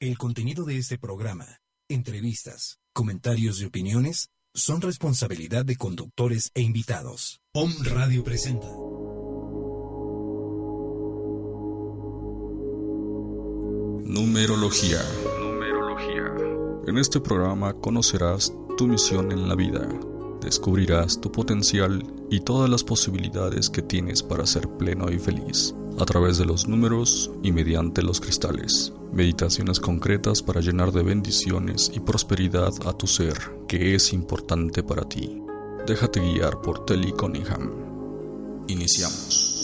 El contenido de este programa, entrevistas, comentarios y opiniones son responsabilidad de conductores e invitados. Om Radio presenta. Numerología. Numerología. En este programa conocerás tu misión en la vida, descubrirás tu potencial y todas las posibilidades que tienes para ser pleno y feliz a través de los números y mediante los cristales. Meditaciones concretas para llenar de bendiciones y prosperidad a tu ser, que es importante para ti. Déjate guiar por Telly Cunningham. Iniciamos.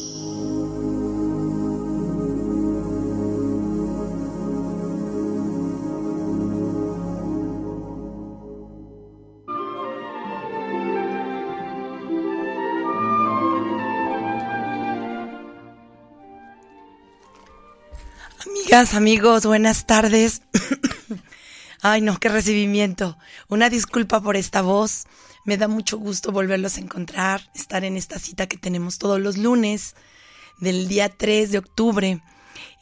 Amigos, buenas tardes. Ay, no, qué recibimiento. Una disculpa por esta voz. Me da mucho gusto volverlos a encontrar, estar en esta cita que tenemos todos los lunes del día 3 de octubre.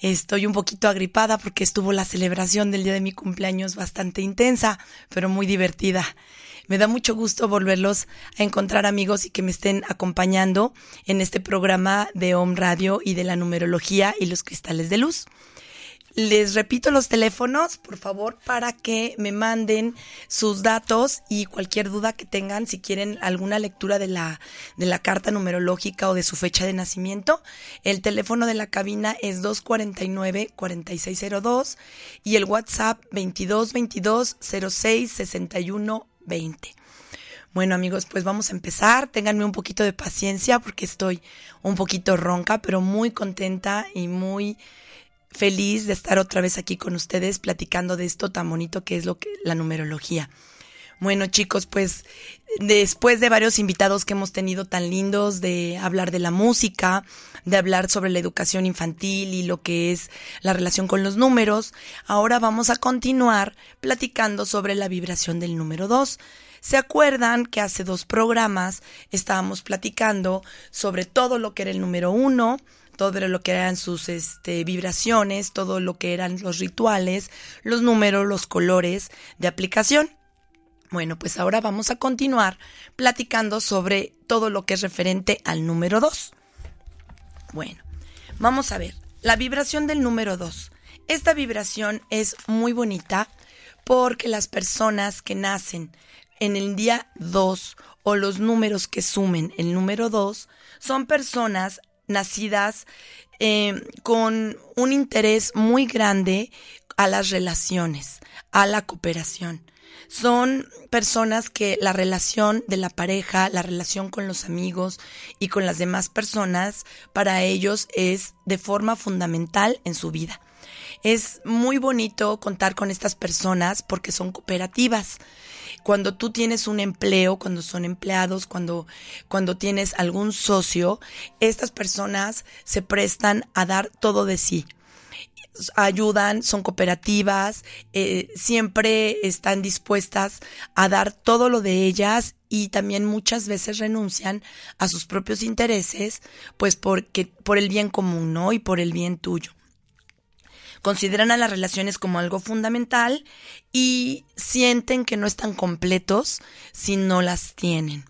Estoy un poquito agripada porque estuvo la celebración del día de mi cumpleaños bastante intensa, pero muy divertida. Me da mucho gusto volverlos a encontrar amigos y que me estén acompañando en este programa de Home Radio y de la numerología y los cristales de luz. Les repito los teléfonos, por favor, para que me manden sus datos y cualquier duda que tengan, si quieren alguna lectura de la, de la carta numerológica o de su fecha de nacimiento. El teléfono de la cabina es 249-4602 y el WhatsApp 2222 06 20. Bueno amigos, pues vamos a empezar. Ténganme un poquito de paciencia porque estoy un poquito ronca, pero muy contenta y muy feliz de estar otra vez aquí con ustedes platicando de esto tan bonito que es lo que la numerología. Bueno, chicos, pues después de varios invitados que hemos tenido tan lindos de hablar de la música, de hablar sobre la educación infantil y lo que es la relación con los números, ahora vamos a continuar platicando sobre la vibración del número 2. ¿Se acuerdan que hace dos programas estábamos platicando sobre todo lo que era el número 1, todo lo que eran sus este, vibraciones, todo lo que eran los rituales, los números, los colores de aplicación. Bueno, pues ahora vamos a continuar platicando sobre todo lo que es referente al número 2. Bueno, vamos a ver, la vibración del número 2. Esta vibración es muy bonita porque las personas que nacen en el día 2 o los números que sumen el número 2 son personas nacidas eh, con un interés muy grande a las relaciones, a la cooperación. Son personas que la relación de la pareja, la relación con los amigos y con las demás personas, para ellos es de forma fundamental en su vida. Es muy bonito contar con estas personas porque son cooperativas cuando tú tienes un empleo, cuando son empleados, cuando, cuando tienes algún socio, estas personas se prestan a dar todo de sí ayudan, son cooperativas, eh, siempre están dispuestas a dar todo lo de ellas y también muchas veces renuncian a sus propios intereses, pues porque por el bien común, ¿no? Y por el bien tuyo consideran a las relaciones como algo fundamental y sienten que no están completos si no las tienen.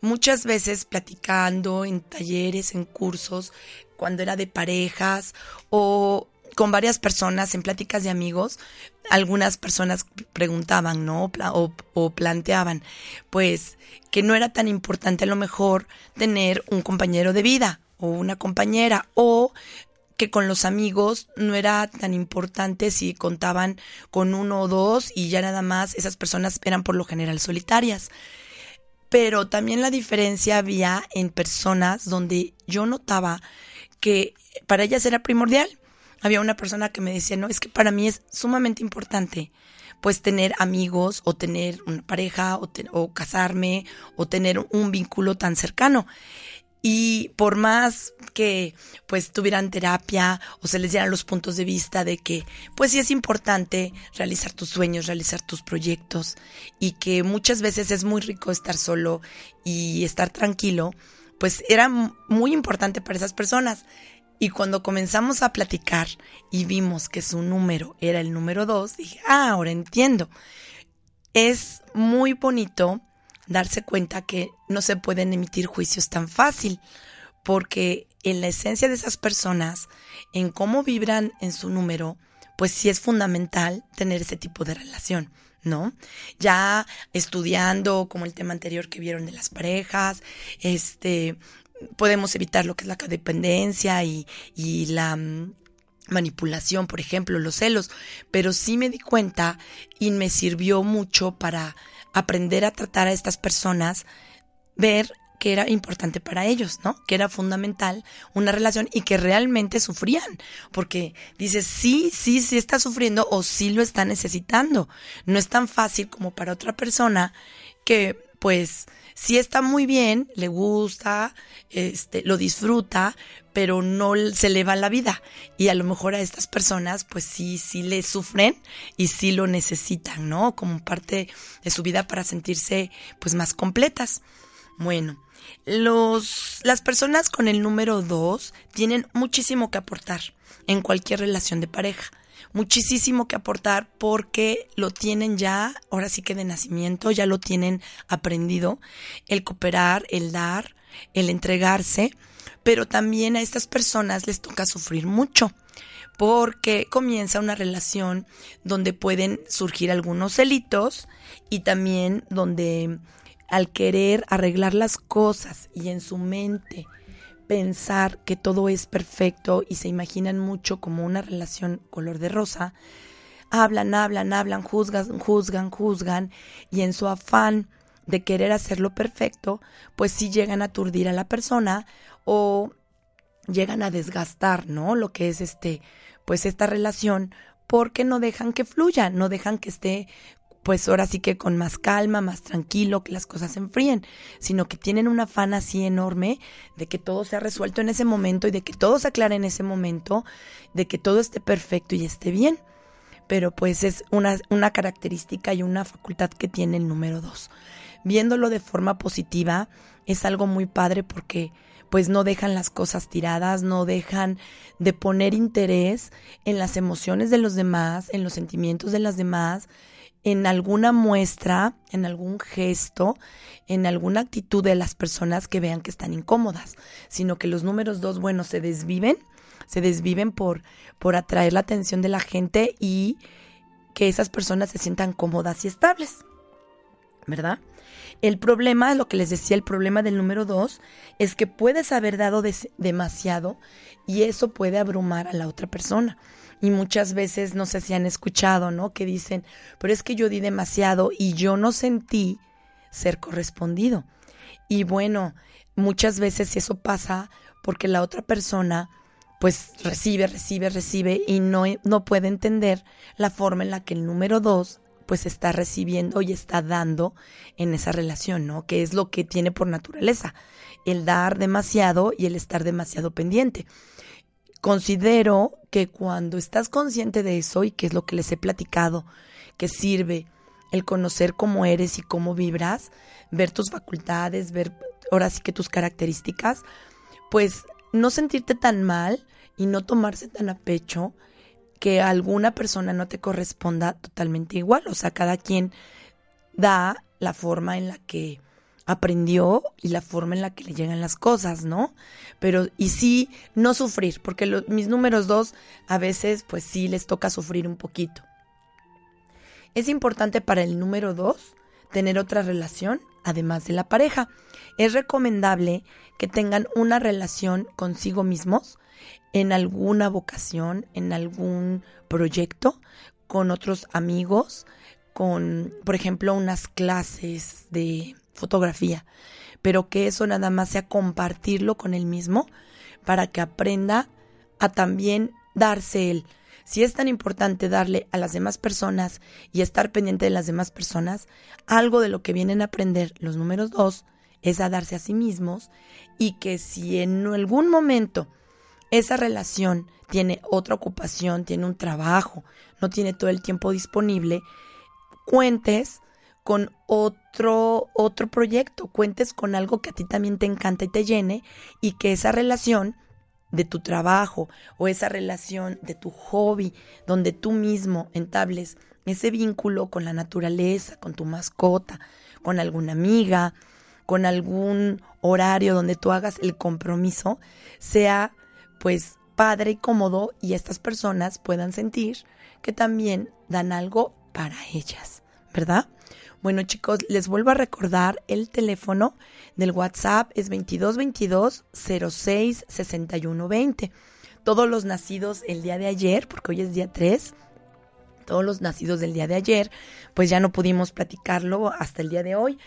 Muchas veces platicando en talleres, en cursos, cuando era de parejas o con varias personas en pláticas de amigos, algunas personas preguntaban, ¿no? O, planteaban, pues, que no era tan importante a lo mejor tener un compañero de vida o una compañera o que con los amigos no era tan importante si contaban con uno o dos y ya nada más esas personas eran por lo general solitarias. Pero también la diferencia había en personas donde yo notaba que para ellas era primordial. había una persona que me decía, no, es que para mí es sumamente importante pues tener amigos o tener una pareja o, o casarme o tener un vínculo tan cercano. Y por más que pues tuvieran terapia o se les dieran los puntos de vista de que pues sí es importante realizar tus sueños, realizar tus proyectos y que muchas veces es muy rico estar solo y estar tranquilo, pues era muy importante para esas personas. Y cuando comenzamos a platicar y vimos que su número era el número dos, dije, ah, ahora entiendo. Es muy bonito darse cuenta que no se pueden emitir juicios tan fácil, porque en la esencia de esas personas, en cómo vibran en su número, pues sí es fundamental tener ese tipo de relación. ¿no? Ya estudiando como el tema anterior que vieron de las parejas, este, podemos evitar lo que es la codependencia y, y la mm, manipulación, por ejemplo, los celos, pero sí me di cuenta y me sirvió mucho para aprender a tratar a estas personas, ver que era importante para ellos, ¿no? Que era fundamental una relación y que realmente sufrían, porque dices, sí, sí, sí está sufriendo o sí lo está necesitando. No es tan fácil como para otra persona que, pues, sí está muy bien, le gusta, este, lo disfruta, pero no se le va la vida. Y a lo mejor a estas personas, pues sí, sí le sufren y sí lo necesitan, ¿no? Como parte de su vida para sentirse, pues, más completas. Bueno, los, las personas con el número dos tienen muchísimo que aportar en cualquier relación de pareja muchísimo que aportar porque lo tienen ya, ahora sí que de nacimiento, ya lo tienen aprendido, el cooperar, el dar, el entregarse, pero también a estas personas les toca sufrir mucho porque comienza una relación donde pueden surgir algunos celitos y también donde al querer arreglar las cosas y en su mente pensar que todo es perfecto y se imaginan mucho como una relación color de rosa, hablan, hablan, hablan, juzgan, juzgan, juzgan y en su afán de querer hacerlo perfecto, pues sí llegan a aturdir a la persona o llegan a desgastar, ¿no? Lo que es este, pues esta relación porque no dejan que fluya, no dejan que esté pues ahora sí que con más calma, más tranquilo, que las cosas se enfríen, sino que tienen un afán así enorme de que todo sea resuelto en ese momento y de que todo se aclare en ese momento, de que todo esté perfecto y esté bien. Pero pues es una, una característica y una facultad que tiene el número dos. Viéndolo de forma positiva es algo muy padre porque pues no dejan las cosas tiradas, no dejan de poner interés en las emociones de los demás, en los sentimientos de las demás, en alguna muestra, en algún gesto, en alguna actitud de las personas que vean que están incómodas, sino que los números dos, bueno, se desviven, se desviven por, por atraer la atención de la gente y que esas personas se sientan cómodas y estables. ¿Verdad? El problema, lo que les decía, el problema del número dos es que puedes haber dado demasiado y eso puede abrumar a la otra persona. Y muchas veces, no sé si han escuchado, ¿no? Que dicen, pero es que yo di demasiado y yo no sentí ser correspondido. Y bueno, muchas veces eso pasa porque la otra persona pues recibe, recibe, recibe y no, no puede entender la forma en la que el número dos pues está recibiendo y está dando en esa relación, ¿no? Que es lo que tiene por naturaleza, el dar demasiado y el estar demasiado pendiente considero que cuando estás consciente de eso y que es lo que les he platicado, que sirve el conocer cómo eres y cómo vibras, ver tus facultades, ver ahora sí que tus características, pues no sentirte tan mal y no tomarse tan a pecho que alguna persona no te corresponda totalmente igual. O sea, cada quien da la forma en la que aprendió y la forma en la que le llegan las cosas, ¿no? Pero, y sí, no sufrir, porque mis números dos a veces, pues sí, les toca sufrir un poquito. Es importante para el número dos tener otra relación, además de la pareja. Es recomendable que tengan una relación consigo mismos en alguna vocación, en algún proyecto, con otros amigos, con, por ejemplo, unas clases de fotografía, pero que eso nada más sea compartirlo con él mismo para que aprenda a también darse él. Si es tan importante darle a las demás personas y estar pendiente de las demás personas, algo de lo que vienen a aprender los números dos es a darse a sí mismos y que si en algún momento esa relación tiene otra ocupación, tiene un trabajo, no tiene todo el tiempo disponible, cuentes con otro otro proyecto, cuentes con algo que a ti también te encanta y te llene y que esa relación de tu trabajo o esa relación de tu hobby, donde tú mismo entables ese vínculo con la naturaleza, con tu mascota, con alguna amiga, con algún horario donde tú hagas el compromiso, sea pues padre y cómodo y estas personas puedan sentir que también dan algo para ellas, ¿verdad? Bueno chicos, les vuelvo a recordar el teléfono del WhatsApp es 2222 06 61 20. Todos los nacidos el día de ayer, porque hoy es día 3, todos los nacidos del día de ayer, pues ya no pudimos platicarlo hasta el día de hoy.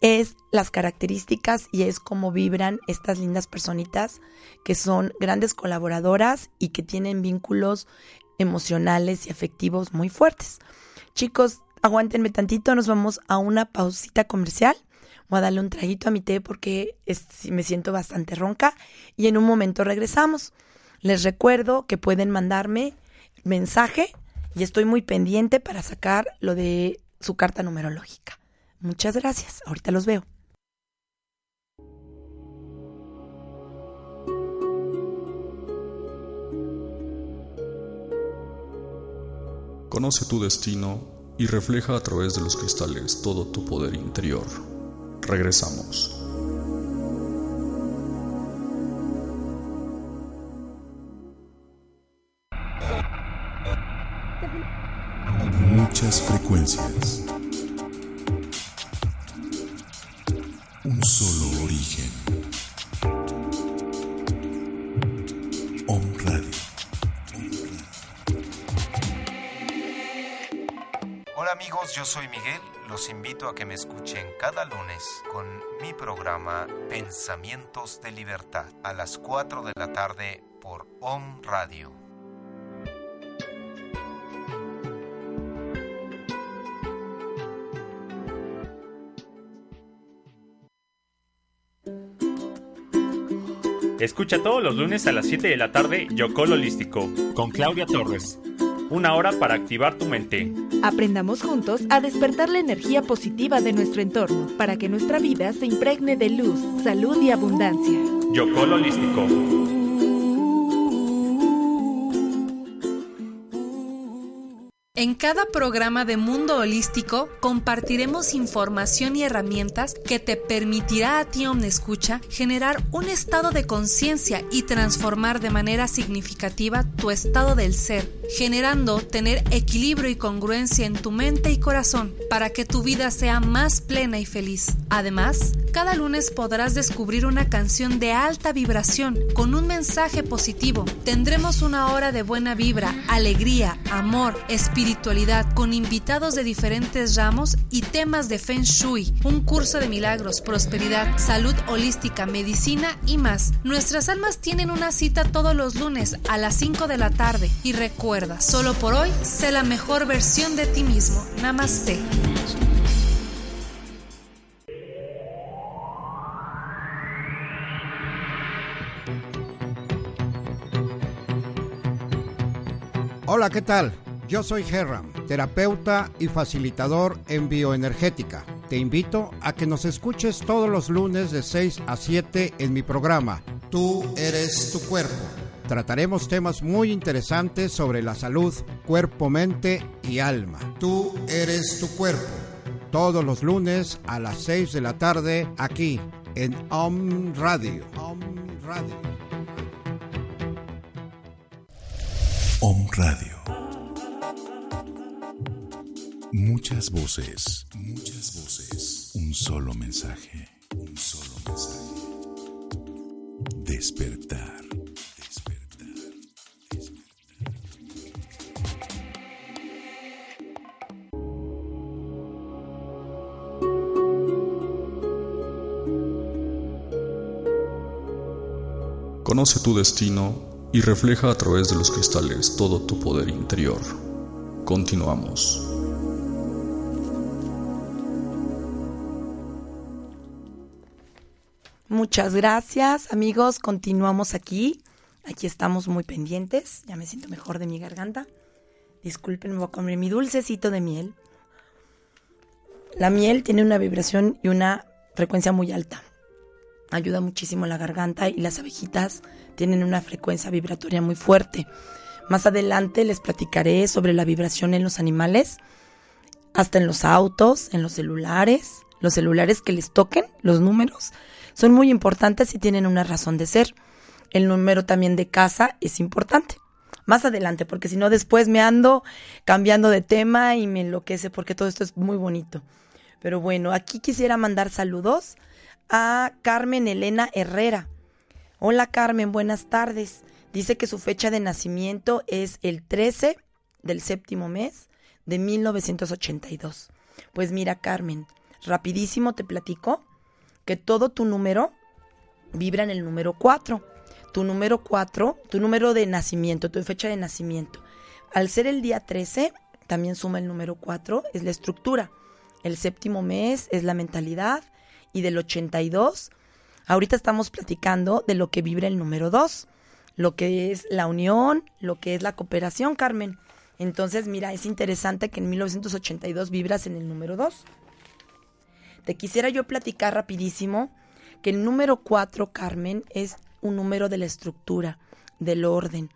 Es las características y es cómo vibran estas lindas personitas que son grandes colaboradoras y que tienen vínculos emocionales y afectivos muy fuertes. Chicos, aguántenme tantito, nos vamos a una pausita comercial. Voy a darle un traguito a mi té porque me siento bastante ronca y en un momento regresamos. Les recuerdo que pueden mandarme mensaje y estoy muy pendiente para sacar lo de su carta numerológica. Muchas gracias. Ahorita los veo. Conoce tu destino y refleja a través de los cristales todo tu poder interior. Regresamos. Muchas frecuencias. Un solo amigos, yo soy Miguel. Los invito a que me escuchen cada lunes con mi programa Pensamientos de Libertad a las 4 de la tarde por Om Radio. Escucha todos los lunes a las 7 de la tarde Yocol Holístico con Claudia Torres una hora para activar tu mente. Aprendamos juntos a despertar la energía positiva de nuestro entorno para que nuestra vida se impregne de luz, salud y abundancia. Yocol Holístico. En cada programa de Mundo Holístico compartiremos información y herramientas que te permitirá a ti, Omnescucha, generar un estado de conciencia y transformar de manera significativa tu estado del ser, generando tener equilibrio y congruencia en tu mente y corazón para que tu vida sea más plena y feliz. Además, cada lunes podrás descubrir una canción de alta vibración con un mensaje positivo. Tendremos una hora de buena vibra, alegría, amor, espiritualidad con invitados de diferentes ramos y temas de Feng Shui, un curso de milagros, prosperidad, salud holística, medicina y más. Nuestras almas tienen una cita todos los lunes a las 5 de la tarde y recuerda, solo por hoy, sé la mejor versión de ti mismo. Namaste. Hola, ¿qué tal? Yo soy Herram, terapeuta y facilitador en bioenergética. Te invito a que nos escuches todos los lunes de 6 a 7 en mi programa. Tú eres tu cuerpo. Trataremos temas muy interesantes sobre la salud, cuerpo, mente y alma. Tú eres tu cuerpo. Todos los lunes a las 6 de la tarde aquí en Om Radio. Om Radio. Radio. Muchas voces, muchas voces. Un solo mensaje, un solo mensaje. Despertar, despertar, despertar. Conoce tu destino y refleja a través de los cristales todo tu poder interior. Continuamos. Muchas gracias amigos, continuamos aquí. Aquí estamos muy pendientes, ya me siento mejor de mi garganta. Disculpen, voy a comer mi dulcecito de miel. La miel tiene una vibración y una frecuencia muy alta. Ayuda muchísimo la garganta y las abejitas tienen una frecuencia vibratoria muy fuerte. Más adelante les platicaré sobre la vibración en los animales, hasta en los autos, en los celulares. Los celulares que les toquen, los números, son muy importantes y tienen una razón de ser. El número también de casa es importante. Más adelante, porque si no después me ando cambiando de tema y me enloquece porque todo esto es muy bonito. Pero bueno, aquí quisiera mandar saludos a Carmen Elena Herrera. Hola Carmen, buenas tardes. Dice que su fecha de nacimiento es el 13 del séptimo mes de 1982. Pues mira Carmen, rapidísimo te platico que todo tu número vibra en el número 4. Tu número 4, tu número de nacimiento, tu fecha de nacimiento. Al ser el día 13, también suma el número 4, es la estructura. El séptimo mes es la mentalidad y del 82, ahorita estamos platicando de lo que vibra el número 2, lo que es la unión, lo que es la cooperación, Carmen. Entonces, mira, es interesante que en 1982 vibras en el número 2. Te quisiera yo platicar rapidísimo que el número 4, Carmen, es un número de la estructura, del orden.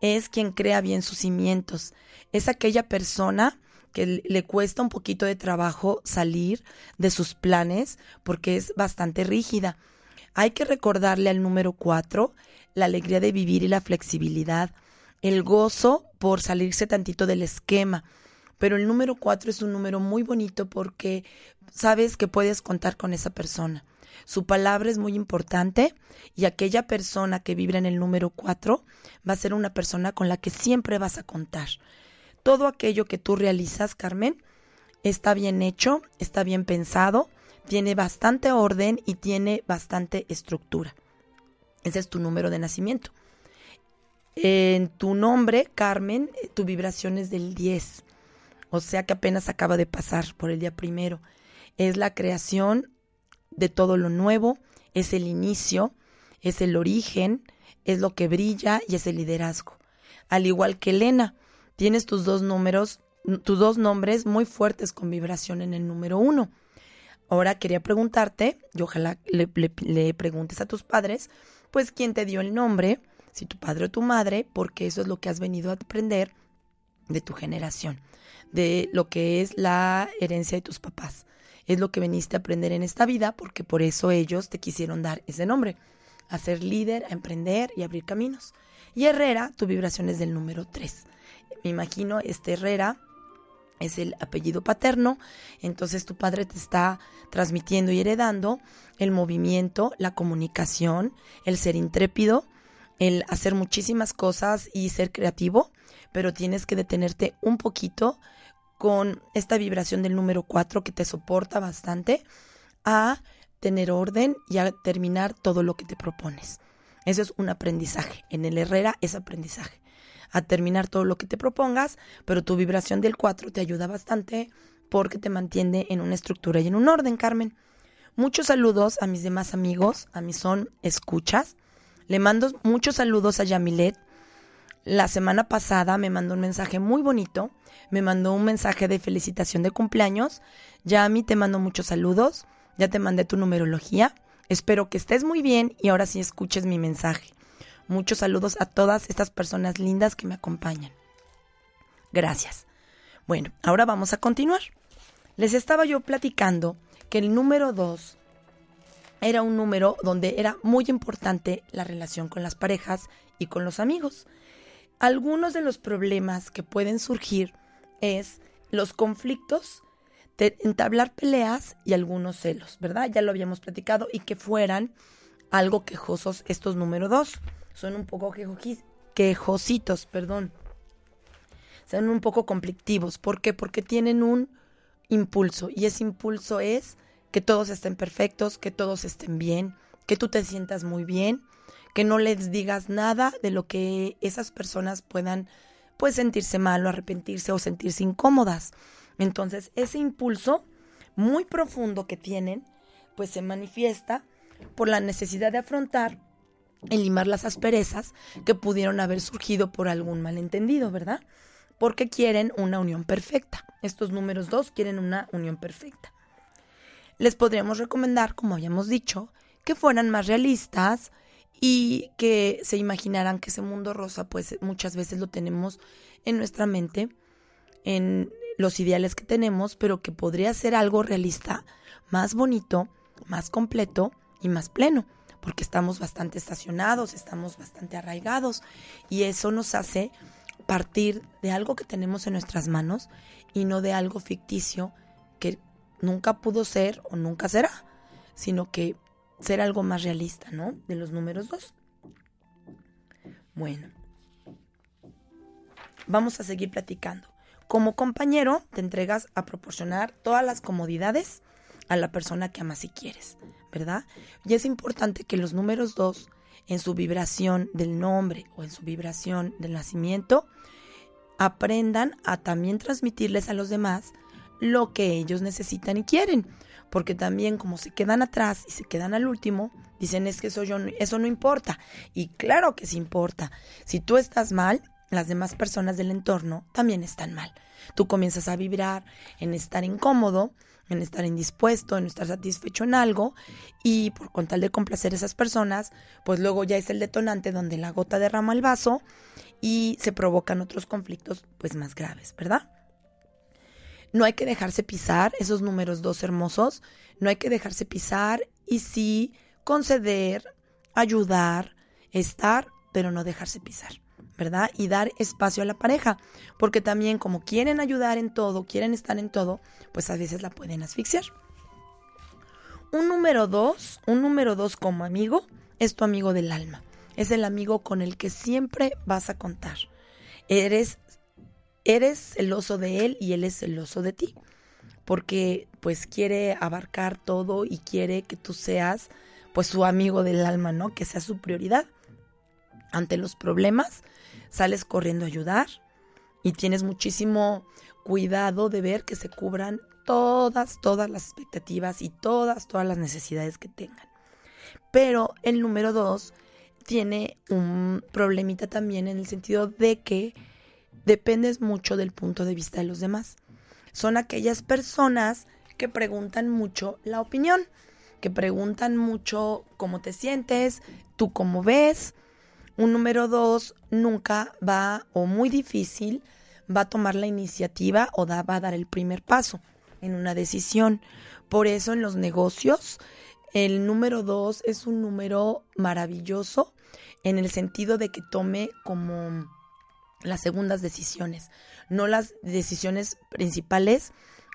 Es quien crea bien sus cimientos. Es aquella persona que le cuesta un poquito de trabajo salir de sus planes porque es bastante rígida. Hay que recordarle al número cuatro la alegría de vivir y la flexibilidad, el gozo por salirse tantito del esquema. Pero el número cuatro es un número muy bonito porque sabes que puedes contar con esa persona. Su palabra es muy importante y aquella persona que vibra en el número cuatro va a ser una persona con la que siempre vas a contar todo aquello que tú realizas, Carmen, está bien hecho, está bien pensado, tiene bastante orden y tiene bastante estructura. Ese es tu número de nacimiento. En tu nombre, Carmen, tu vibración es del 10, o sea que apenas acaba de pasar por el día primero. Es la creación de todo lo nuevo, es el inicio, es el origen, es lo que brilla y es el liderazgo. Al igual que Elena, tienes tus dos números, tus dos nombres muy fuertes con vibración en el número uno. Ahora quería preguntarte, y ojalá le, preguntes a tus padres, pues quién te dio el nombre, si tu padre o tu madre, porque eso es lo que has venido a aprender de tu generación, de lo que es la herencia de tus papás. Es lo que veniste a aprender en esta vida, porque por eso ellos te quisieron dar ese nombre, a ser líder, a emprender y abrir caminos. Y Herrera, tu vibración es del número 3 me imagino, este Herrera es el apellido paterno, entonces tu padre te está transmitiendo y heredando el movimiento, la comunicación, el ser intrépido, el hacer muchísimas cosas y ser creativo, pero tienes que detenerte un poquito con esta vibración del número 4 que te soporta bastante a tener orden y a terminar todo lo que te propones. Eso es un aprendizaje. En el Herrera es aprendizaje a terminar todo lo que te propongas, pero tu vibración del 4 te ayuda bastante porque te mantiene en una estructura y en un orden, Carmen. Muchos saludos a mis demás amigos, a mis son escuchas. Le mando muchos saludos a Yamilet. La semana pasada me mandó un mensaje muy bonito, me mandó un mensaje de felicitación de cumpleaños. Yami, te mando muchos saludos, ya te mandé tu numerología. Espero que estés muy bien y ahora sí escuches mi mensaje. Muchos saludos a todas estas personas lindas que me acompañan. Gracias. Bueno, ahora vamos a continuar. Les estaba yo platicando que el número 2 era un número donde era muy importante la relación con las parejas y con los amigos. Algunos de los problemas que pueden surgir es los conflictos, de entablar peleas y algunos celos, ¿verdad? Ya lo habíamos platicado y que fueran algo quejosos estos número 2 son un poco quejositos, perdón. Son un poco conflictivos. ¿Por qué? Porque tienen un impulso y ese impulso es que todos estén perfectos, que todos estén bien, que tú te sientas muy bien, que no les digas nada de lo que esas personas puedan pues sentirse mal o arrepentirse o sentirse incómodas. Entonces, ese impulso muy profundo que tienen, pues se manifiesta por la necesidad de afrontar y limar las asperezas que pudieron haber surgido por algún malentendido, ¿verdad? Porque quieren una unión perfecta. Estos números dos quieren una unión perfecta. Les podríamos recomendar, como habíamos dicho, que fueran más realistas y que se imaginaran que ese mundo rosa, pues muchas veces lo tenemos en nuestra mente, en los ideales que tenemos, pero que podría ser algo realista, más bonito, más completo y más pleno, porque estamos bastante estacionados, estamos bastante arraigados y eso nos hace partir de algo que tenemos en nuestras manos y no de algo ficticio que nunca pudo ser o nunca será, sino que ser algo más realista, ¿no? De los números dos. Bueno, vamos a seguir platicando. Como compañero, te entregas a proporcionar todas las comodidades a la persona que amas y quieres, ¿verdad? Y es importante que los números dos, en su vibración del nombre o en su vibración del nacimiento, aprendan a también transmitirles a los demás lo que ellos necesitan y quieren. Porque también como se quedan atrás y se quedan al último, dicen es que eso, yo, eso no importa. Y claro que sí importa. Si tú estás mal, las demás personas del entorno también están mal. Tú comienzas a vibrar en estar incómodo, en estar indispuesto, en estar satisfecho en algo y por con tal de complacer a esas personas, pues luego ya es el detonante donde la gota derrama el vaso y se provocan otros conflictos pues más graves, ¿verdad? No hay que dejarse pisar esos números dos hermosos, no hay que dejarse pisar y sí conceder, ayudar, estar, pero no dejarse pisar. ¿Verdad? Y dar espacio a la pareja, porque también como quieren ayudar en todo, quieren estar en todo, pues a veces la pueden asfixiar. Un número dos, un número dos como amigo, es tu amigo del alma. Es el amigo con el que siempre vas a contar. Eres, eres celoso de él y él es celoso de ti. Porque pues quiere abarcar todo y quiere que tú seas pues su amigo del alma, ¿no? Que sea su prioridad. Ante los problemas, sales corriendo a ayudar y tienes muchísimo cuidado de ver que se cubran todas, todas las expectativas y todas, todas las necesidades que tengan. Pero el número dos tiene un problemita también en el sentido de que dependes mucho del punto de vista de los demás. Son aquellas personas que preguntan mucho la opinión, que preguntan mucho cómo te sientes, tú cómo ves, un número dos nunca va, o muy difícil, va a tomar la iniciativa o va a dar el primer paso en una decisión. Por eso en los negocios, el número dos es un número maravilloso en el sentido de que tome como las segundas decisiones, no las decisiones principales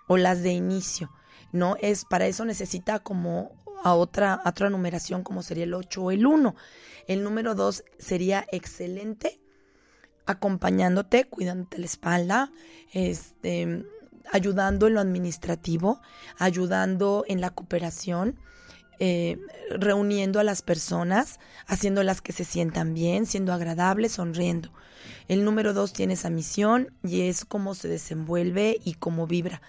o las de inicio. No es para eso necesita como a otra, otra numeración como sería el 8 o el 1. El número 2 sería excelente acompañándote, cuidándote la espalda, este, ayudando en lo administrativo, ayudando en la cooperación, eh, reuniendo a las personas, haciéndolas que se sientan bien, siendo agradables, sonriendo. El número dos tiene esa misión y es cómo se desenvuelve y cómo vibra.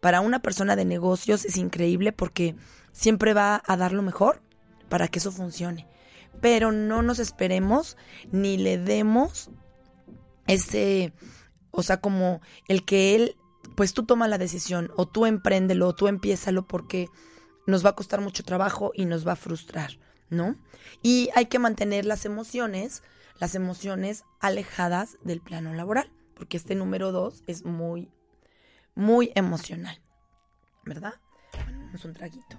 Para una persona de negocios es increíble porque siempre va a dar lo mejor para que eso funcione. Pero no nos esperemos ni le demos ese, o sea, como el que él, pues tú toma la decisión o tú empréndelo o tú empiézalo porque nos va a costar mucho trabajo y nos va a frustrar, ¿no? Y hay que mantener las emociones, las emociones alejadas del plano laboral, porque este número dos es muy, muy emocional, ¿verdad? Bueno, es un traguito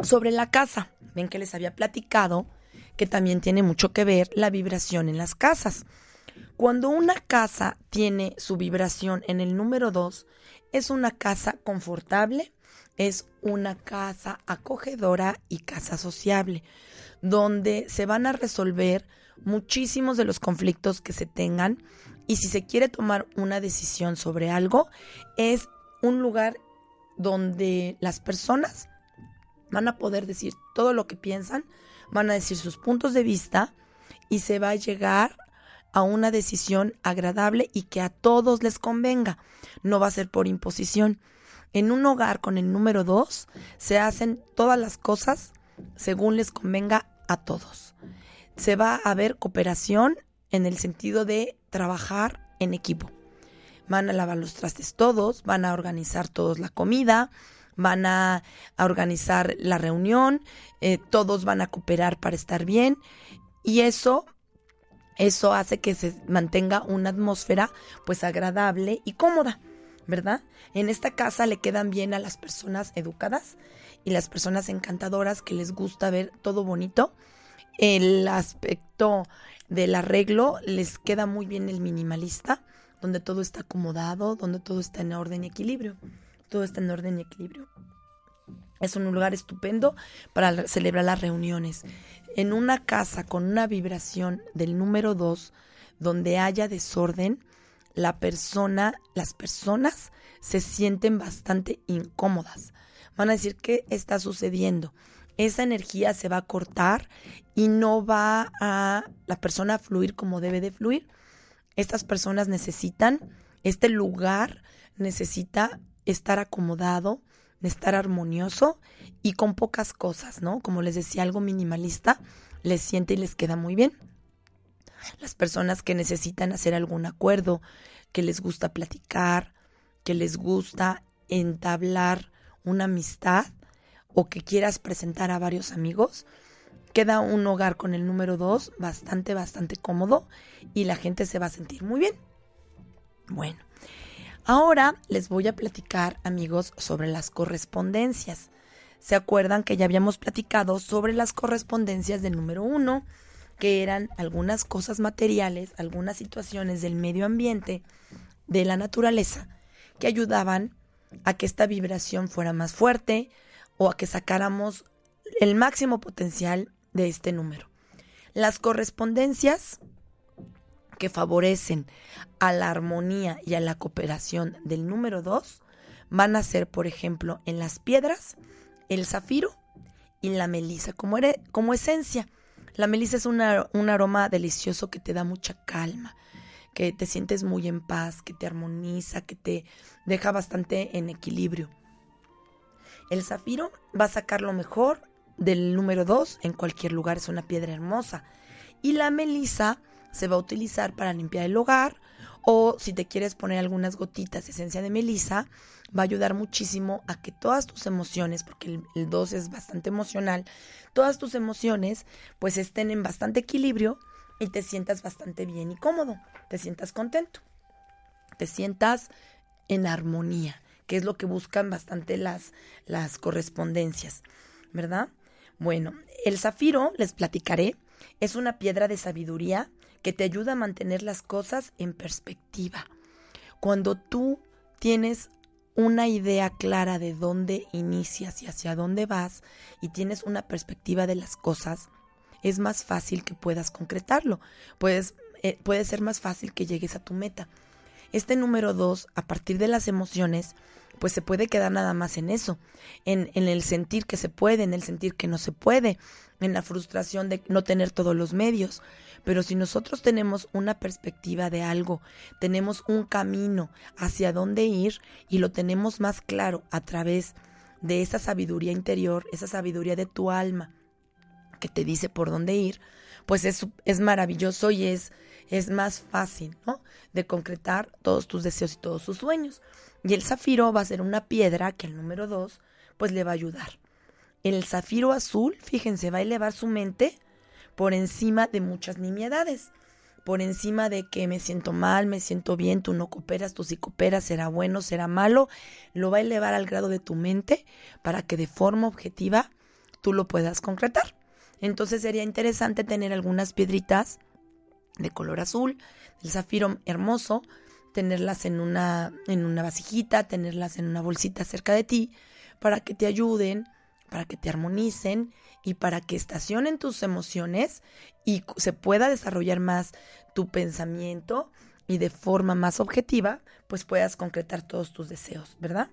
sobre la casa. Ven que les había platicado que también tiene mucho que ver la vibración en las casas. Cuando una casa tiene su vibración en el número 2, es una casa confortable, es una casa acogedora y casa sociable, donde se van a resolver muchísimos de los conflictos que se tengan y si se quiere tomar una decisión sobre algo, es un lugar donde las personas van a poder decir todo lo que piensan, van a decir sus puntos de vista y se va a llegar a una decisión agradable y que a todos les convenga. No va a ser por imposición. En un hogar con el número dos se hacen todas las cosas según les convenga a todos. Se va a ver cooperación en el sentido de trabajar en equipo. Van a lavar los trastes todos, van a organizar todos la comida, van a, organizar la reunión, eh, todos van a cooperar para estar bien y eso eso hace que se mantenga una atmósfera pues agradable y cómoda, ¿verdad? En esta casa le quedan bien a las personas educadas y las personas encantadoras que les gusta ver todo bonito. El aspecto del arreglo les queda muy bien el minimalista, donde todo está acomodado, donde todo está en orden y equilibrio. Todo está en orden y equilibrio. Es un lugar estupendo para celebrar las reuniones. En una casa con una vibración del número 2, donde haya desorden, la persona, las personas se sienten bastante incómodas. Van a decir, ¿qué está sucediendo? Esa energía se va a cortar y no va a la persona a fluir como debe de fluir. Estas personas necesitan, este lugar necesita estar acomodado, estar armonioso y con pocas cosas, ¿no? Como les decía, algo minimalista les siente y les queda muy bien. Las personas que necesitan hacer algún acuerdo, que les gusta platicar, que les gusta entablar una amistad o que quieras presentar a varios amigos, queda un hogar con el número 2 bastante, bastante cómodo y la gente se va a sentir muy bien. Bueno, Ahora les voy a platicar, amigos, sobre las correspondencias. ¿Se acuerdan que ya habíamos platicado sobre las correspondencias del número uno, que eran algunas cosas materiales, algunas situaciones del medio ambiente, de la naturaleza, que ayudaban a que esta vibración fuera más fuerte o a que sacáramos el máximo potencial de este número? Las correspondencias que favorecen a la armonía y a la cooperación del número 2 van a ser, por ejemplo, en las piedras, el zafiro y la melisa como, como esencia. La melisa es un aroma delicioso que te da mucha calma, que te sientes muy en paz, que te armoniza, que te deja bastante en equilibrio. El zafiro va a sacar lo mejor del número 2 en cualquier lugar, es una piedra hermosa. Y la melisa se va a utilizar para limpiar el hogar o si te quieres poner algunas gotitas de esencia de melisa, va a ayudar muchísimo a que todas tus emociones, porque el 2 es bastante emocional, todas tus emociones pues estén en bastante equilibrio y te sientas bastante bien y cómodo, te sientas contento, te sientas en armonía, que es lo que buscan bastante las, las correspondencias, ¿verdad? Bueno, el zafiro, les platicaré, es una piedra de sabiduría que te ayuda a mantener las cosas en perspectiva. Cuando tú tienes una idea clara de dónde inicias y hacia dónde vas y tienes una perspectiva de las cosas, es más fácil que puedas concretarlo. Puedes, eh, puede ser más fácil que llegues a tu meta. Este número dos, a partir de las emociones, pues se puede quedar nada más en eso, en, el sentir que se puede, en el sentir que no se puede, en la frustración de no tener todos los medios. Pero si nosotros tenemos una perspectiva de algo, tenemos un camino hacia dónde ir y lo tenemos más claro a través de esa sabiduría interior, esa sabiduría de tu alma que te dice por dónde ir, pues es, es maravilloso y es, es más fácil, ¿no? De concretar todos tus deseos y todos tus sueños. Y el zafiro va a ser una piedra que el número dos, pues le va a ayudar. El zafiro azul, fíjense, va a elevar su mente por encima de muchas nimiedades, por encima de que me siento mal, me siento bien, tú no cooperas, tú sí cooperas, será bueno, será malo, lo va a elevar al grado de tu mente para que de forma objetiva tú lo puedas concretar. Entonces sería interesante tener algunas piedritas de color azul, del zafiro hermoso, tenerlas en una, en una vasijita, tenerlas en una bolsita cerca de ti, para que te ayuden para que te armonicen y para que estacionen tus emociones y se pueda desarrollar más tu pensamiento y de forma más objetiva, pues puedas concretar todos tus deseos, ¿verdad?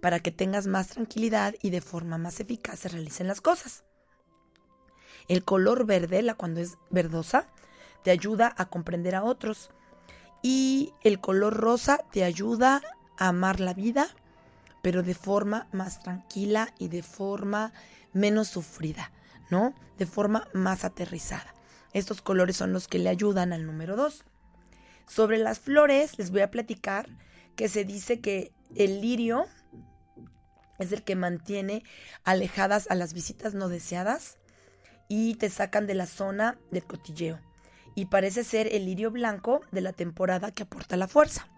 Para que tengas más tranquilidad y de forma más eficaz se realicen las cosas. El color verde, la cuando es verdosa, te ayuda a comprender a otros. Y el color rosa te ayuda a amar la vida, pero de forma más tranquila y de forma menos sufrida, ¿no? De forma más aterrizada. Estos colores son los que le ayudan al número 2. Sobre las flores les voy a platicar que se dice que el lirio es el que mantiene alejadas a las visitas no deseadas y te sacan de la zona del cotilleo. Y parece ser el lirio blanco de la temporada que aporta la fuerza.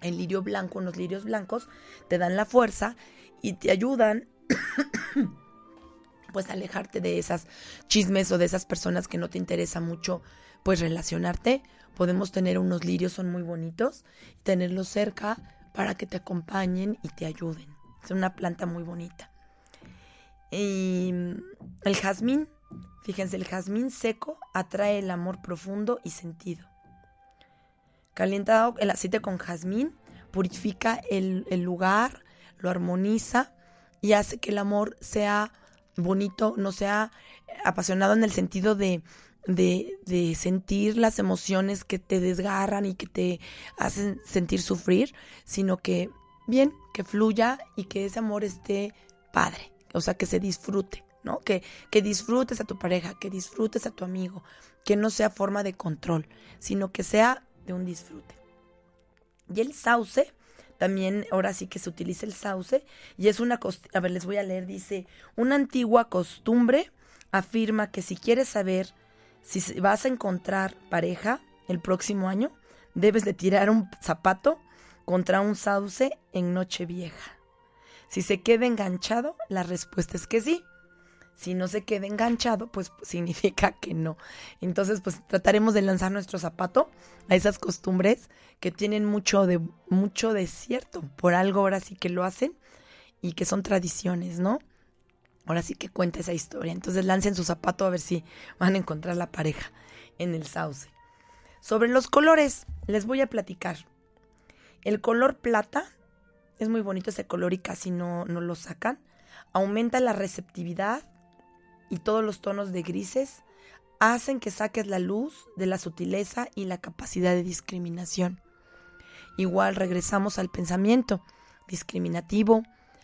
El lirio blanco, unos lirios blancos, te dan la fuerza y te ayudan pues alejarte de esas chismes o de esas personas que no te interesa mucho pues relacionarte. Podemos tener unos lirios, son muy bonitos, tenerlos cerca para que te acompañen y te ayuden. Es una planta muy bonita. Y el jazmín, fíjense, el jazmín seco atrae el amor profundo y sentido. Calentado el aceite con jazmín purifica el, el lugar, lo armoniza y hace que el amor sea bonito, no sea apasionado en el sentido de, de, de, sentir las emociones que te desgarran y que te hacen sentir sufrir, sino que bien, que fluya y que ese amor esté padre, o sea, que se disfrute, ¿no? Que, que disfrutes a tu pareja, que disfrutes a tu amigo, que no sea forma de control, sino que sea de un disfrute. Y el sauce también ahora sí que se utiliza el sauce y es una, a ver, les voy a leer, dice, una antigua costumbre afirma que si quieres saber si vas a encontrar pareja el próximo año, debes de tirar un zapato contra un sauce en Nochevieja. Si se queda enganchado, la respuesta es que sí. Si no se queda enganchado, pues significa que no. Entonces, pues trataremos de lanzar nuestro zapato a esas costumbres que tienen mucho de mucho de cierto. Por algo ahora sí que lo hacen y que son tradiciones, ¿no? Ahora sí que cuenta esa historia. Entonces lancen su zapato a ver si van a encontrar la pareja en el sauce. Sobre los colores, les voy a platicar. El color plata es muy bonito ese color y casi no, no lo sacan. Aumenta la receptividad y todos los tonos de grises hacen que saques la luz de la sutileza y la capacidad de discriminación. Igual regresamos al pensamiento discriminativo,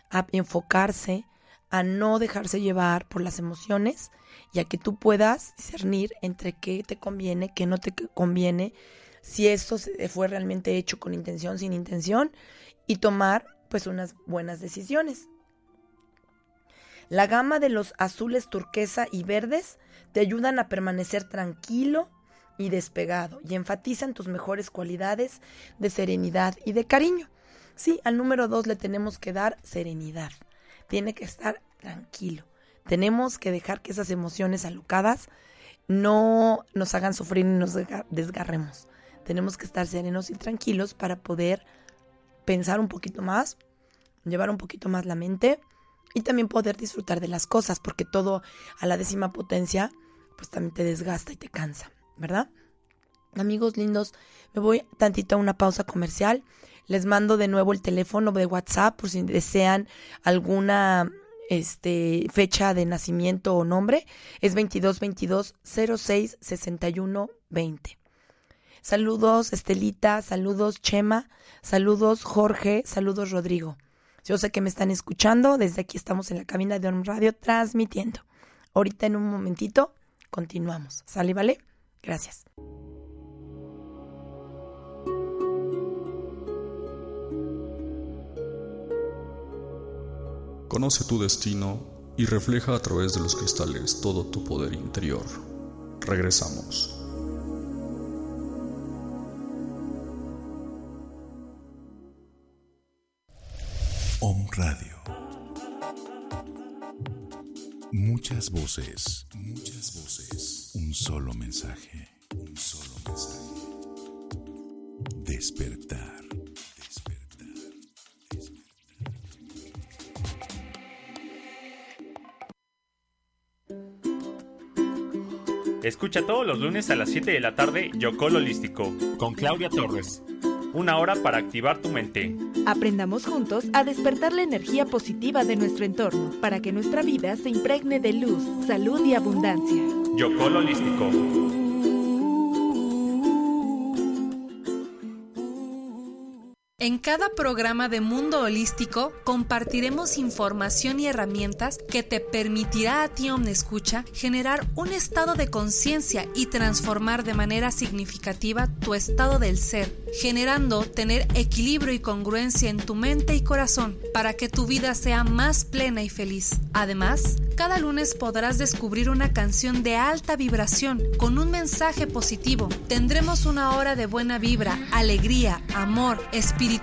a enfocarse, a no dejarse llevar por las emociones y a que tú puedas discernir entre qué te conviene, qué no te conviene, si esto fue realmente hecho con intención, sin intención y tomar pues unas buenas decisiones. La gama de los azules turquesa y verdes te ayudan a permanecer tranquilo y despegado y enfatizan tus mejores cualidades de serenidad y de cariño. Sí, al número dos le tenemos que dar serenidad. Tiene que estar tranquilo. Tenemos que dejar que esas emociones alucadas no nos hagan sufrir y nos desgarremos. Tenemos que estar serenos y tranquilos para poder pensar un poquito más, llevar un poquito más la mente y también poder disfrutar de las cosas, porque todo a la décima potencia, pues también te desgasta y te cansa, ¿verdad? Amigos lindos, me voy tantito a una pausa comercial. Les mando de nuevo el teléfono de WhatsApp por si desean alguna este, fecha de nacimiento o nombre. Es 2222 06 61 20. Saludos Estelita, saludos Chema, saludos Jorge, saludos Rodrigo. Yo sé que me están escuchando, desde aquí estamos en la cabina de On Radio transmitiendo. Ahorita en un momentito continuamos. ¿Sale, vale? Gracias. Conoce tu destino y refleja a través de los cristales todo tu poder interior. Regresamos. Radio. Muchas voces, muchas voces. Un solo mensaje, un solo mensaje. Despertar. Despertar. Escucha todos los lunes a las 7 de la tarde Yocol Holístico con Claudia Torres. una hora para activar tu mente. Aprendamos juntos a despertar la energía positiva de nuestro entorno para que nuestra vida se impregne de luz, salud y abundancia. Yocol Holístico. En cada programa de Mundo Holístico compartiremos información y herramientas que te permitirá a ti, Escucha, generar un estado de conciencia y transformar de manera significativa tu estado del ser, generando tener equilibrio y congruencia en tu mente y corazón para que tu vida sea más plena y feliz. Además, cada lunes podrás descubrir una canción de alta vibración con un mensaje positivo. Tendremos una hora de buena vibra, alegría, amor, espiritualidad,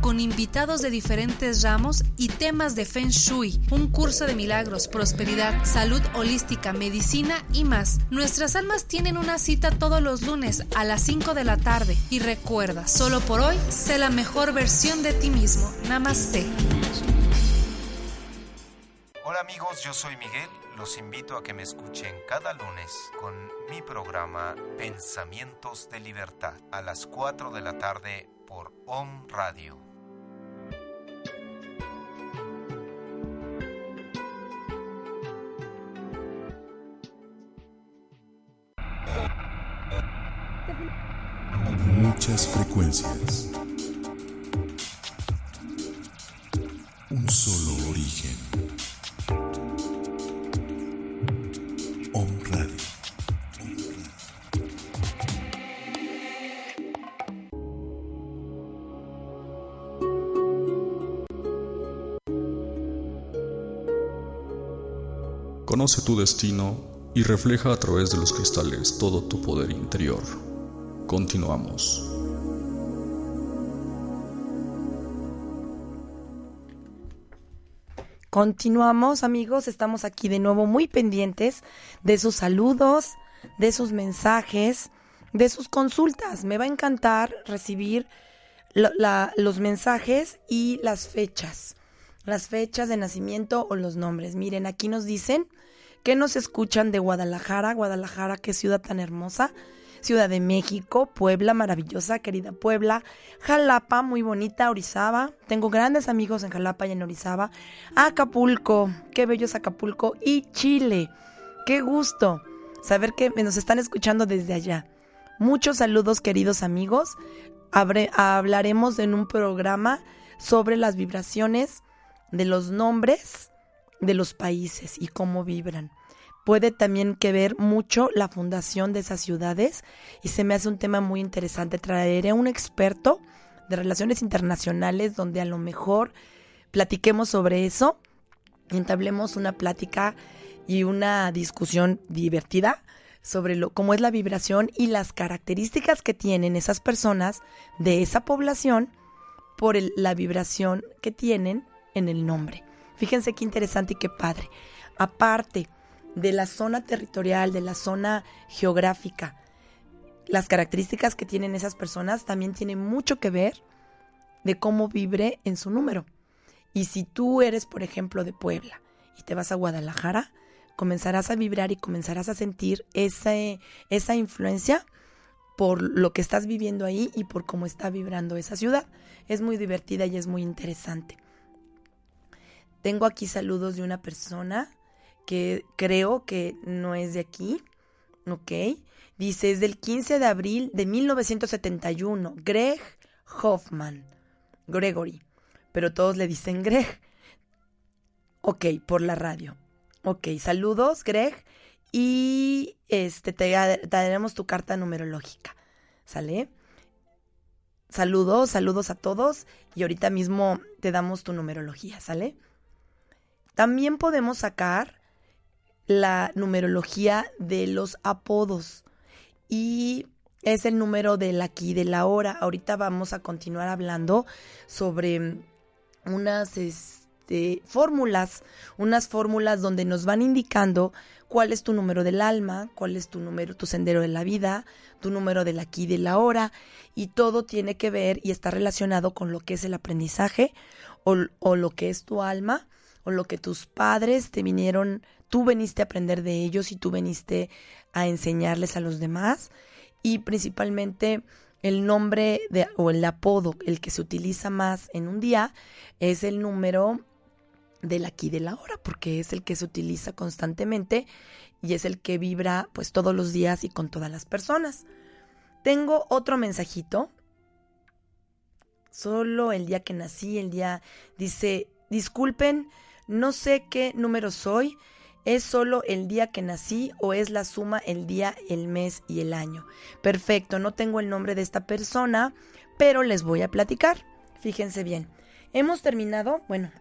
con invitados de diferentes ramos y temas de Feng Shui, un curso de milagros, prosperidad, salud holística, medicina y más. Nuestras almas tienen una cita todos los lunes a las 5 de la tarde y recuerda, solo por hoy, sé la mejor versión de ti mismo. Namaste. Hola amigos, yo soy Miguel. Los invito a que me escuchen cada lunes con mi programa Pensamientos de Libertad a las 4 de la tarde por Om Radio. Muchas frecuencias. Un solo Conoce tu destino y refleja a través de los cristales todo tu poder interior. Continuamos. Continuamos amigos, estamos aquí de nuevo muy pendientes de sus saludos, de sus mensajes, de sus consultas. Me va a encantar recibir los mensajes y las fechas, las fechas de nacimiento o los nombres. Miren, aquí nos dicen que nos escuchan de Guadalajara, Guadalajara, qué ciudad tan hermosa. Ciudad de México, Puebla, maravillosa, querida Puebla, Jalapa, muy bonita, Orizaba. Tengo grandes amigos en Jalapa y en Orizaba. Acapulco, qué bello es Acapulco. Y Chile, qué gusto saber que nos están escuchando desde allá. Muchos saludos, queridos amigos. Hablaremos en un programa sobre las vibraciones de los nombres de los países y cómo vibran puede también que ver mucho la fundación de esas ciudades y se me hace un tema muy interesante. Traeré a un experto de relaciones internacionales donde a lo mejor platiquemos sobre eso, entablemos una plática y una discusión divertida sobre lo, cómo es la vibración y las características que tienen esas personas de esa población por el- la vibración que tienen en el nombre. Fíjense qué interesante y qué padre. Aparte, de la zona territorial, de la zona geográfica. Las características que tienen esas personas también tienen mucho que ver de cómo vibre en su número. Y si tú eres, por ejemplo, de Puebla y te vas a Guadalajara, comenzarás a vibrar y comenzarás a sentir ese- esa influencia por lo que estás viviendo ahí y por cómo está vibrando esa ciudad. Es muy divertida y es muy interesante. Tengo aquí saludos de una persona que creo que no es de aquí, ¿ok? Dice, es del 15 de abril de 1971, Greg Hoffman, Gregory, pero todos le dicen Greg. Ok, por la radio. Ok, saludos, Greg, y este te te daremos tu carta numerológica, ¿sale? Saludos, saludos a todos y ahorita mismo te damos tu numerología, ¿sale? También podemos sacar la numerología de los apodos. Y es el número del aquí de la hora. Ahorita vamos a continuar hablando sobre unas este, fórmulas, unas fórmulas donde nos van indicando cuál es tu número del alma, cuál es tu número, tu sendero de la vida, tu número del aquí de la hora, y todo tiene que ver y está relacionado con lo que es el aprendizaje o, o lo que es tu alma o lo que tus padres te vinieron, tú veniste a aprender de ellos y tú veniste a enseñarles a los demás y principalmente el nombre o el apodo, el que se utiliza más en un día, es el número del aquí de la hora, porque es el que se utiliza constantemente y es el que vibra pues todos los días y con todas las personas. Tengo otro mensajito. Solo el día que nací, el día dice, disculpen, no sé qué número soy, ¿Es solo el día que nací o es la suma el día, el mes y el año? Perfecto, no tengo el nombre de esta persona, pero les voy a platicar. Fíjense bien. Hemos terminado, bueno,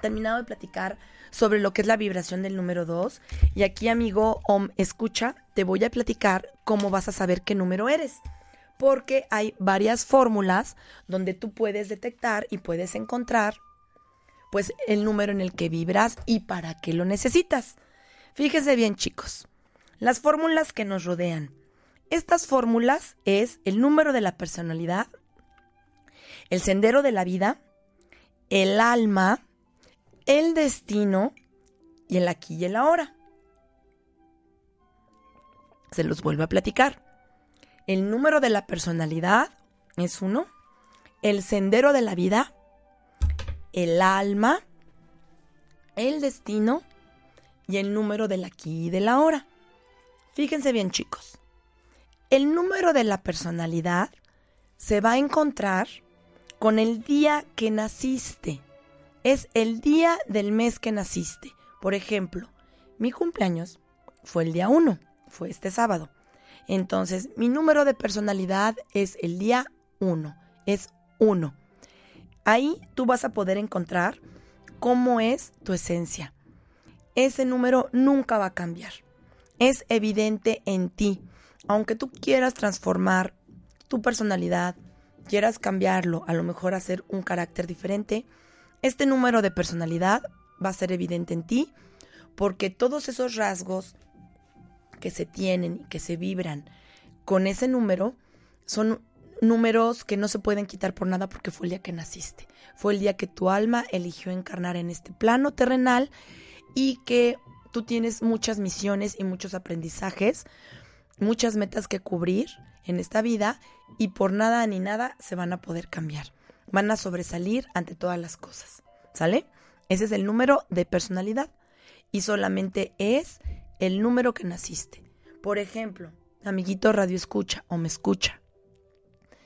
terminado de platicar sobre lo que es la vibración del número 2 y aquí amigo Om, escucha, te voy a platicar cómo vas a saber qué número eres. Porque hay varias fórmulas donde tú puedes detectar y puedes encontrar pues el número en el que vibras y para qué lo necesitas. Fíjese bien, chicos. Las fórmulas que nos rodean. Estas fórmulas es el número de la personalidad, el sendero de la vida, el alma, el destino y el aquí y el ahora. Se los vuelvo a platicar. El número de la personalidad es uno. El sendero de la vida el alma, el destino y el número del aquí y de la hora. Fíjense bien chicos, el número de la personalidad se va a encontrar con el día que naciste. Es el día del mes que naciste. Por ejemplo, mi cumpleaños fue el día 1, fue este sábado. Entonces, mi número de personalidad es el día 1, es 1. Ahí tú vas a poder encontrar cómo es tu esencia. Ese número nunca va a cambiar. Es evidente en ti. Aunque tú quieras transformar tu personalidad, quieras cambiarlo, a lo mejor hacer un carácter diferente, este número de personalidad va a ser evidente en ti porque todos esos rasgos que se tienen y que se vibran con ese número son números que no se pueden quitar por nada porque fue el día que naciste. Fue el día que tu alma eligió encarnar en este plano terrenal y que tú tienes muchas misiones y muchos aprendizajes, muchas metas que cubrir en esta vida y por nada ni nada se van a poder cambiar. Van a sobresalir ante todas las cosas. ¿Sale? Ese es el número de personalidad y solamente es el número que naciste. Por ejemplo, amiguito radio escucha o me escucha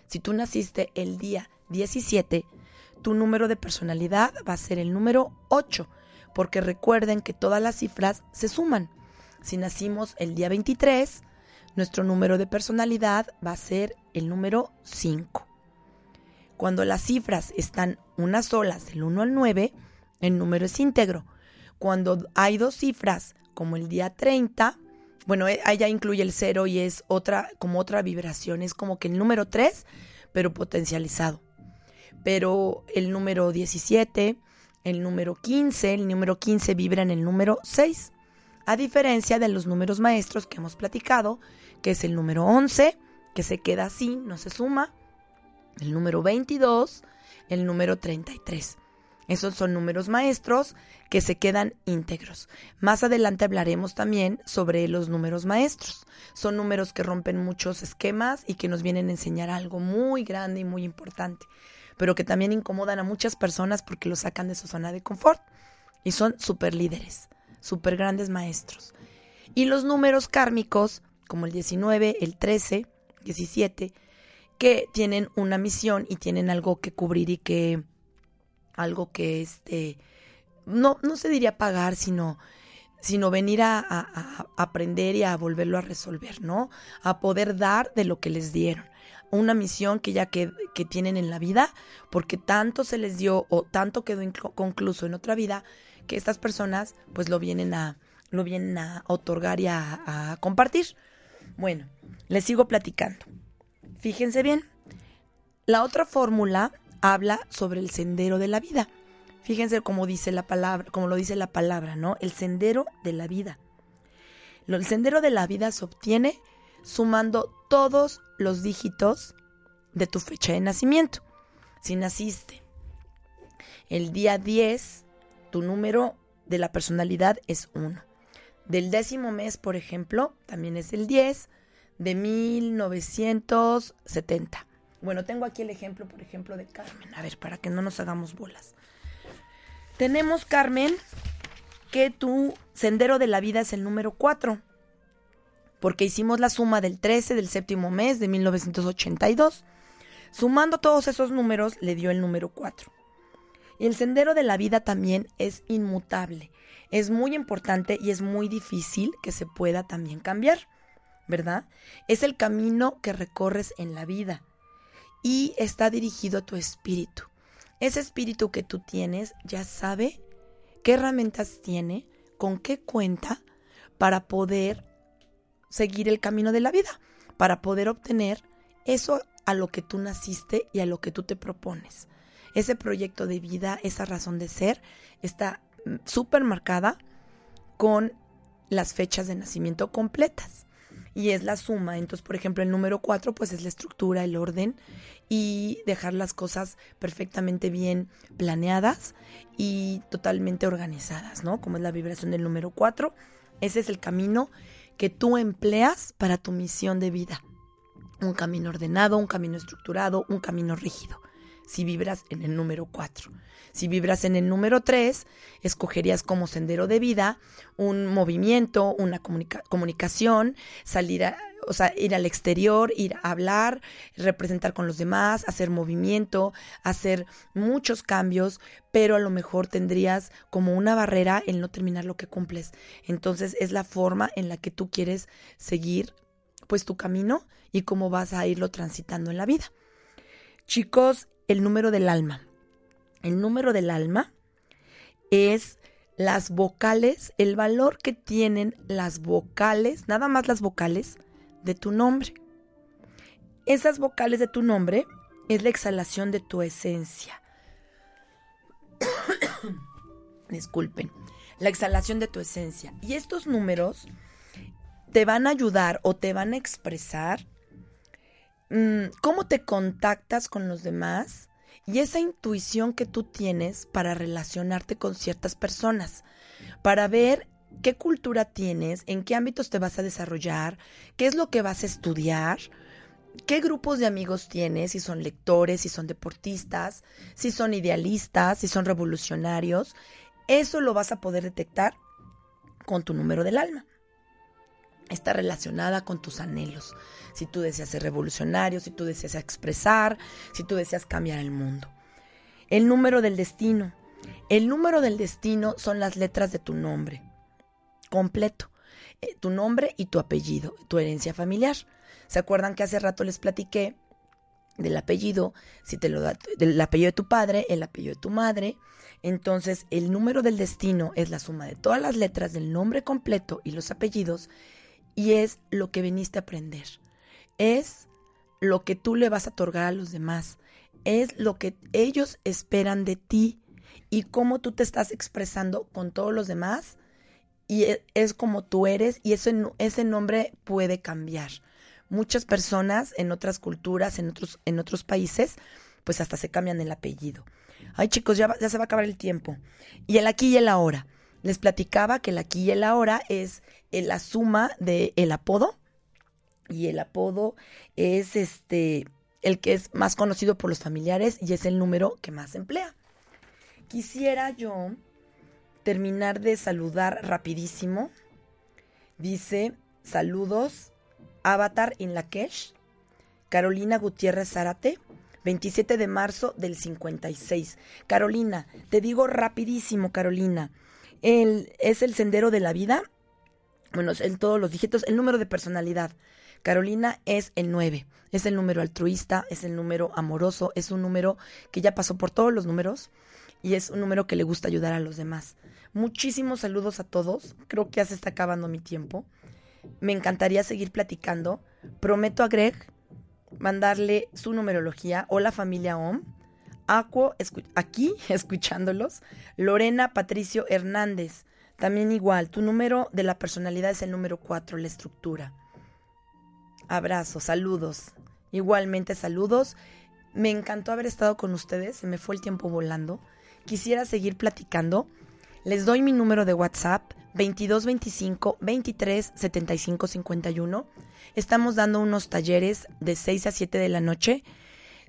si tú naciste el día 17, tu número de personalidad va a ser el número 8, porque recuerden que todas las cifras se suman. Si nacimos el día 23, nuestro número de personalidad va a ser el número 5. Cuando las cifras están unas solas, del 1 al 9, el número es íntegro. Cuando hay dos cifras, como el día 30, bueno, eh, ahí ya incluye el cero y es otra, como otra vibración, es como que el número 3, pero potencializado. Pero el número 17, el número 15, el número 15 vibra en el número 6. A diferencia de los números maestros que hemos platicado, que es el número 11, que se queda así, no se suma, el número 22, el número 33. Esos son números maestros que se quedan íntegros. Más adelante hablaremos también sobre los números maestros. Son números que rompen muchos esquemas y que nos vienen a enseñar algo muy grande y muy importante, pero que también incomodan a muchas personas porque los sacan de su zona de confort. Y son super líderes, super grandes maestros. Y los números kármicos, como el 19, el 13, 17, que tienen una misión y tienen algo que cubrir y que algo que este, no, no se diría pagar, sino, sino venir a, aprender y a volverlo a resolver, ¿no? A poder dar de lo que les dieron. Una misión que ya que, que tienen en la vida, porque tanto se les dio o tanto quedó concluso en otra vida, que estas personas pues lo vienen a, lo vienen a otorgar y a, a compartir. Bueno, les sigo platicando. Fíjense bien. La otra fórmula habla sobre el sendero de la vida. Fíjense cómo dice la palabra, como lo dice la palabra, ¿no? El sendero de la vida. El sendero de la vida se obtiene sumando todos los dígitos de tu fecha de nacimiento. Si naciste el día 10, tu número de la personalidad es 1. Del décimo mes, por ejemplo, también es el 10. de 1970. Bueno, tengo aquí el ejemplo, por ejemplo, de Carmen. A ver, para que no nos hagamos bolas. Tenemos, Carmen, que tu sendero de la vida es el número 4, porque hicimos la suma del 13 del séptimo mes de 1982. Sumando todos esos números le dio el número 4. Y el sendero de la vida también es inmutable. Es muy importante y es muy difícil que se pueda también cambiar, ¿verdad? Es el camino que recorres en la vida y está dirigido a tu espíritu. Ese espíritu que tú tienes ya sabe qué herramientas tiene, con qué cuenta para poder seguir el camino de la vida, para poder obtener eso a lo que tú naciste y a lo que tú te propones. Ese proyecto de vida, esa razón de ser, está mm, súper marcada con las fechas de nacimiento completas y es la suma. Entonces, por ejemplo, el número 4 pues es la estructura, el orden y dejar las cosas perfectamente bien planeadas y totalmente organizadas, ¿no? Como es la vibración del número 4. Ese es el camino que tú empleas para tu misión de vida. Un camino ordenado, un camino estructurado, un camino rígido si vibras en el número 4. Si vibras en el número 3, escogerías como sendero de vida un movimiento, una comunicación, salir a, o sea, ir al exterior, ir a hablar, representar con los demás, hacer movimiento, hacer muchos cambios, pero a lo mejor tendrías como una barrera el no terminar lo que cumples. Entonces es la forma en la que tú quieres seguir pues tu camino y cómo vas a irlo transitando en la vida. Chicos, el número del alma. El número del alma es las vocales, el valor que tienen las vocales, nada más las vocales de tu nombre. Esas vocales de tu nombre es la exhalación de tu esencia. Disculpen, la exhalación de tu esencia. Y estos números te van a ayudar o te van a expresar cómo te contactas con los demás y esa intuición que tú tienes para relacionarte con ciertas personas, para ver qué cultura tienes, en qué ámbitos te vas a desarrollar, qué es lo que vas a estudiar, qué grupos de amigos tienes, si son lectores, si son deportistas, si son idealistas, si son revolucionarios. Eso lo vas a poder detectar con tu número del alma está relacionada con tus anhelos. Si tú deseas ser revolucionario, si tú deseas expresar, si tú deseas cambiar el mundo. El número del destino. El número del destino son las letras de tu nombre completo. Eh, tu nombre y tu apellido, tu herencia familiar. ¿Se acuerdan que hace rato les platiqué del apellido? Si te lo da del apellido de tu padre, el apellido de tu madre. Entonces, el número del destino es la suma de todas las letras del nombre completo y los apellidos y es lo que viniste a aprender. Es lo que tú le vas a otorgar a los demás. Es lo que ellos esperan de ti y cómo tú te estás expresando con todos los demás. Y e, es como tú eres y ese, ese nombre puede cambiar. Muchas personas en otras culturas, en otros, en otros países, pues hasta se cambian el apellido. Ay chicos, ya, ya se va a acabar el tiempo. Y el aquí y el ahora. Les platicaba que el aquí y el ahora es la suma del el apodo y el apodo es este el que es más conocido por los familiares y es el número que más emplea. Quisiera yo terminar de saludar rapidísimo. Dice, saludos, Avatar in Lakesh, Carolina Gutiérrez Zárate, 27 de marzo del 56. Carolina, te digo rapidísimo, Carolina, el, es el sendero de la vida bueno, en todos los dígitos, el número de personalidad. Carolina es el 9, es el número altruista, es el número amoroso, es un número que ya pasó por todos los números y es un número que le gusta ayudar a los demás. Muchísimos saludos a todos, creo que ya se está acabando mi tiempo. Me encantaría seguir platicando. Prometo a Greg mandarle su numerología. Hola familia OM. Aquo, aquí escuchándolos. Lorena Patricio Hernández. También igual, tu número de la personalidad es el número 4, la estructura. Abrazos, saludos. Igualmente saludos. Me encantó haber estado con ustedes, se me fue el tiempo volando. Quisiera seguir platicando. Les doy mi número de WhatsApp 2225 23 75 51. Estamos dando unos talleres de 6 a 7 de la noche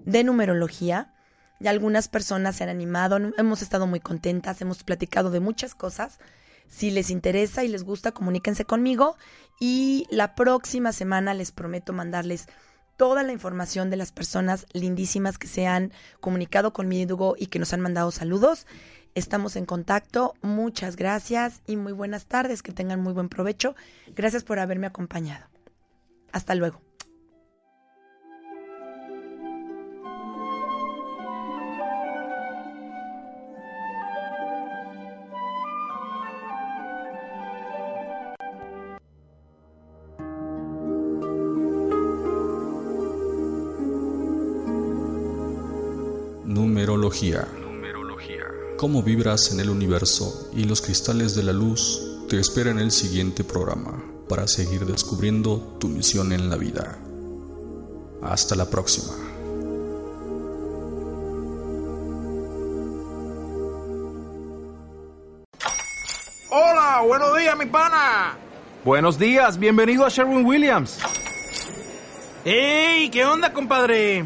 de numerología. Y algunas personas se han animado, hemos estado muy contentas, hemos platicado de muchas cosas. Si les interesa y les gusta, comuníquense conmigo y la próxima semana les prometo mandarles toda la información de las personas lindísimas que se han comunicado conmigo y que nos han mandado saludos. Estamos en contacto. Muchas gracias y muy buenas tardes. Que tengan muy buen provecho. Gracias por haberme acompañado. Hasta luego. Numerología. Cómo vibras en el universo y los cristales de la luz te esperan en el siguiente programa para seguir descubriendo tu misión en la vida. Hasta la próxima. Hola, buenos días, mi pana. Buenos días, bienvenido a Sherwin Williams. ¡Ey! ¿Qué onda, compadre?